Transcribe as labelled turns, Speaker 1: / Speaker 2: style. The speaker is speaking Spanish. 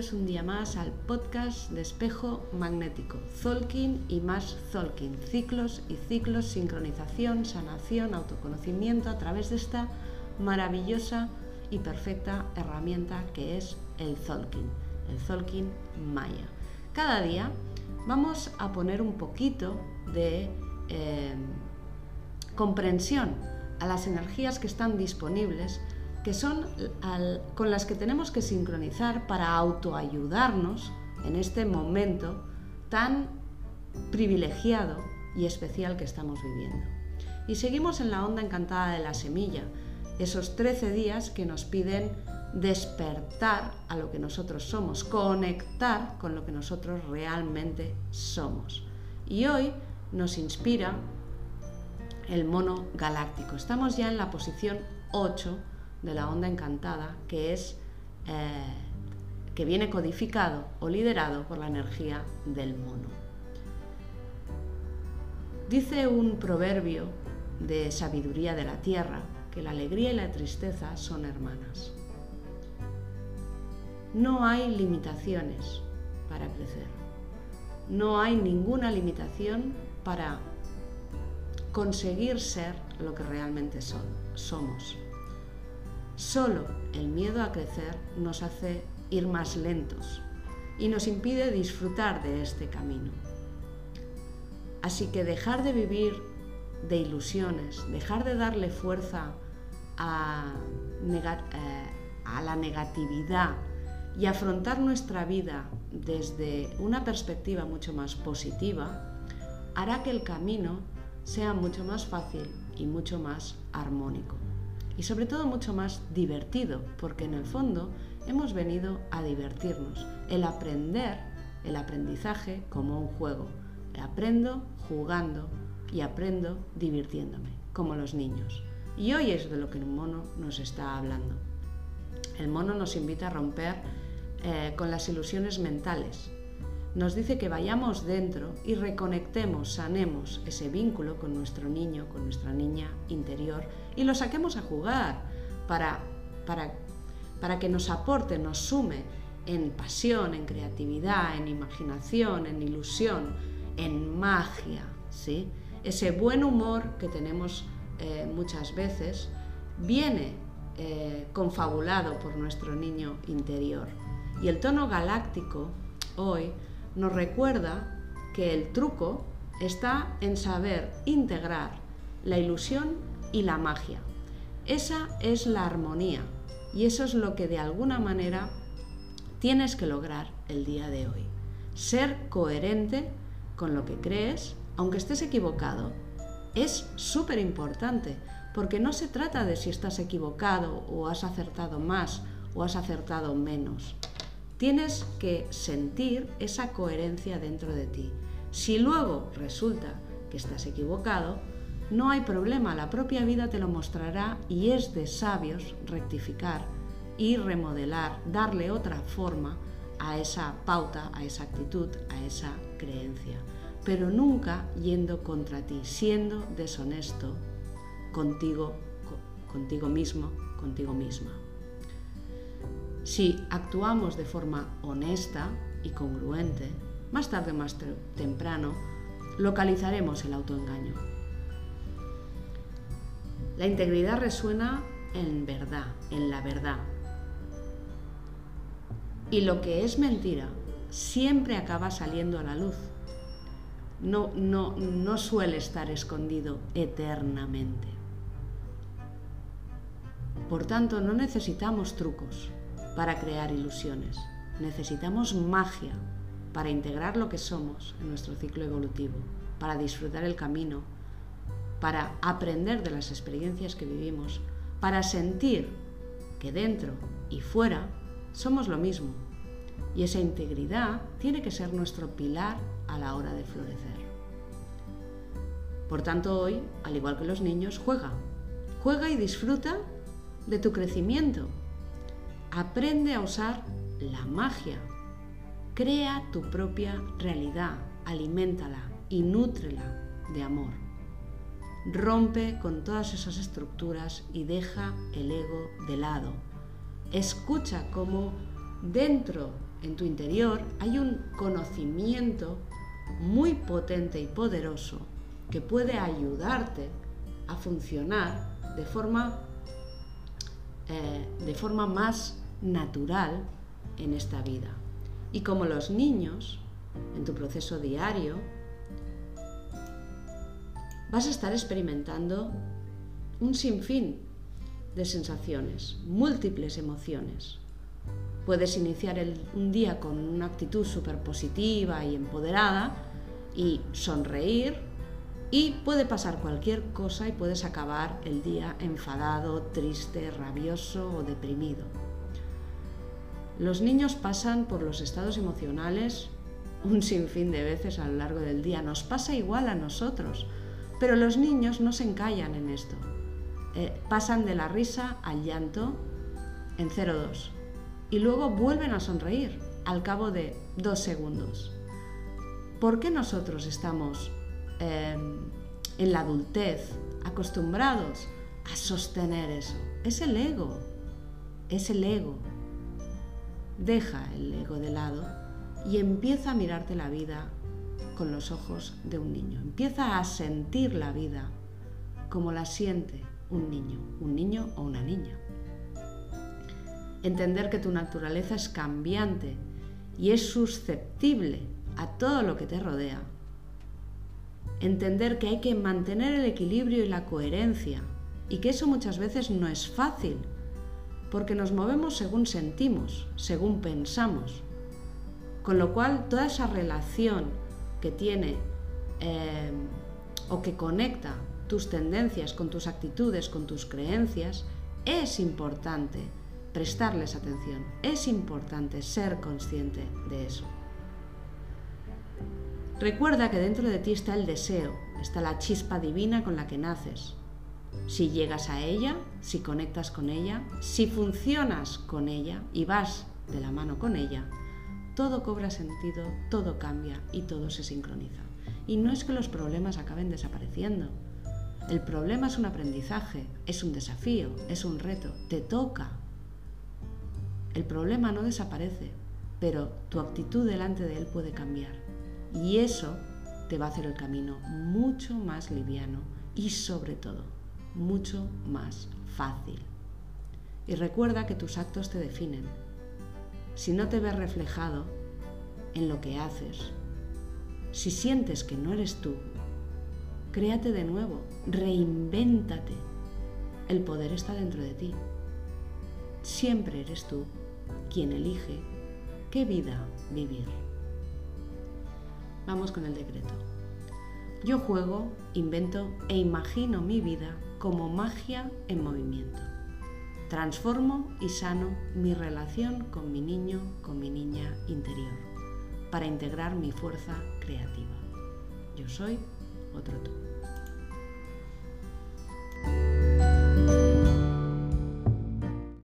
Speaker 1: un día más al podcast de espejo magnético, Zolkin y más Zolkin, ciclos y ciclos, sincronización, sanación, autoconocimiento a través de esta maravillosa y perfecta herramienta que es el Zolkin, el Zolkin Maya. Cada día vamos a poner un poquito de eh, comprensión a las energías que están disponibles que son con las que tenemos que sincronizar para autoayudarnos en este momento tan privilegiado y especial que estamos viviendo. Y seguimos en la onda encantada de la semilla, esos 13 días que nos piden despertar a lo que nosotros somos, conectar con lo que nosotros realmente somos. Y hoy nos inspira el mono galáctico. Estamos ya en la posición 8 de la onda encantada, que es eh, que viene codificado o liderado por la energía del mono. Dice un proverbio de sabiduría de la tierra que la alegría y la tristeza son hermanas. No hay limitaciones para crecer. No hay ninguna limitación para conseguir ser lo que realmente son, somos. Solo el miedo a crecer nos hace ir más lentos y nos impide disfrutar de este camino. Así que dejar de vivir de ilusiones, dejar de darle fuerza a, eh, la negatividad y afrontar nuestra vida desde una perspectiva mucho más positiva, hará que el camino sea mucho más fácil y mucho más armónico y sobre todo mucho más divertido, porque en el fondo hemos venido a divertirnos, el aprender, el aprendizaje como un juego. Aprendo jugando y aprendo divirtiéndome, como los niños. Y hoy es de lo que el mono nos está hablando. El mono nos invita a romper eh, con las ilusiones mentales, nos dice que vayamos dentro y reconectemos, sanemos ese vínculo con nuestro niño, con nuestra niña interior y lo saquemos a jugar para, para, para que nos aporte, nos sume en pasión, en creatividad, en imaginación, en ilusión, en magia, ¿sí? Ese buen humor que tenemos eh, muchas veces viene eh, confabulado por nuestro niño interior. Y el tono galáctico hoy nos recuerda que el truco está en saber integrar la ilusión y la magia. Esa es la armonía y eso es lo que de alguna manera tienes que lograr el día de hoy. Ser coherente con lo que crees, aunque estés equivocado, es súper importante porque no se trata de si estás equivocado o has acertado más o has acertado menos. Tienes que sentir esa coherencia dentro de ti. Si luego resulta que estás equivocado, no hay problema, la propia vida te lo mostrará y es de sabios rectificar y remodelar, darle otra forma a esa pauta, a esa actitud, a esa creencia. Pero nunca yendo contra ti, siendo deshonesto contigo, contigo mismo, contigo misma. Si actuamos de forma honesta y congruente, más tarde o más temprano localizaremos el autoengaño. La integridad resuena en verdad, en la verdad. Y lo que es mentira siempre acaba saliendo a la luz. No, no, no suele estar escondido eternamente. Por tanto, no necesitamos trucos para crear ilusiones. Necesitamos magia para integrar lo que somos en nuestro ciclo evolutivo, para disfrutar el camino, para aprender de las experiencias que vivimos, para sentir que dentro y fuera somos lo mismo. Y esa integridad tiene que ser nuestro pilar a la hora de florecer. Por tanto, hoy, al igual que los niños, juega. Juega y disfruta de tu crecimiento, Aprende a usar la magia. Crea tu propia realidad, aliméntala y nútrela de amor. Rompe con todas esas estructuras y deja el ego de lado. Escucha cómo dentro en tu interior hay un conocimiento muy potente y poderoso que puede ayudarte a funcionar de forma, eh, de forma más natural en esta vida. Y como los niños, en tu proceso diario, vas a estar experimentando un sinfín de sensaciones, múltiples emociones. Puedes iniciar un día con una actitud súper positiva y empoderada y sonreír y puede pasar cualquier cosa y puedes acabar el día enfadado, triste, rabioso o deprimido. Los niños pasan por los estados emocionales un sinfín de veces a lo largo del día. Nos pasa igual a nosotros, pero los niños no se encallan en esto. Eh, pasan de la risa al llanto en 0,2 y luego vuelven a sonreír al cabo de dos segundos. ¿Por qué nosotros estamos em, en la adultez acostumbrados a sostener eso? Es el ego, es el ego Deja el ego de lado y empieza a mirarte la vida con los ojos de un niño. Empieza a sentir la vida como la siente un niño, un niño o una niña. Entender que tu naturaleza es cambiante y es susceptible a todo lo que te rodea. Entender que hay que mantener el equilibrio y la coherencia y que eso muchas veces no es fácil porque nos movemos según sentimos, según pensamos. Con lo cual, toda esa relación que tiene eh, o que conecta tus tendencias con tus actitudes, con tus creencias, es importante prestarles atención, es importante ser consciente de eso. Recuerda que dentro de ti está el deseo, está la chispa divina con la que naces, si llegas a ella, si conectas con ella, si funcionas con ella y vas de la mano con ella, todo cobra sentido, todo cambia y todo se sincroniza. Y no es que los problemas acaben desapareciendo. El problema es un aprendizaje, es un desafío, es un reto, te toca. El problema no desaparece, pero tu actitud delante de él puede cambiar. Y eso te va a hacer el camino mucho más liviano y sobre todo mucho más fácil. Y recuerda que tus actos te definen. Si no te ves reflejado en lo que haces, si sientes que no eres tú, créate de nuevo, reinvéntate. El poder está dentro de ti. Siempre eres tú quien elige qué vida vivir. Vamos con el decreto. Yo juego, invento e imagino mi vida como magia en movimiento. Transformo y sano mi relación con mi niño, con mi niña interior, para integrar mi fuerza creativa. Yo soy otro tú.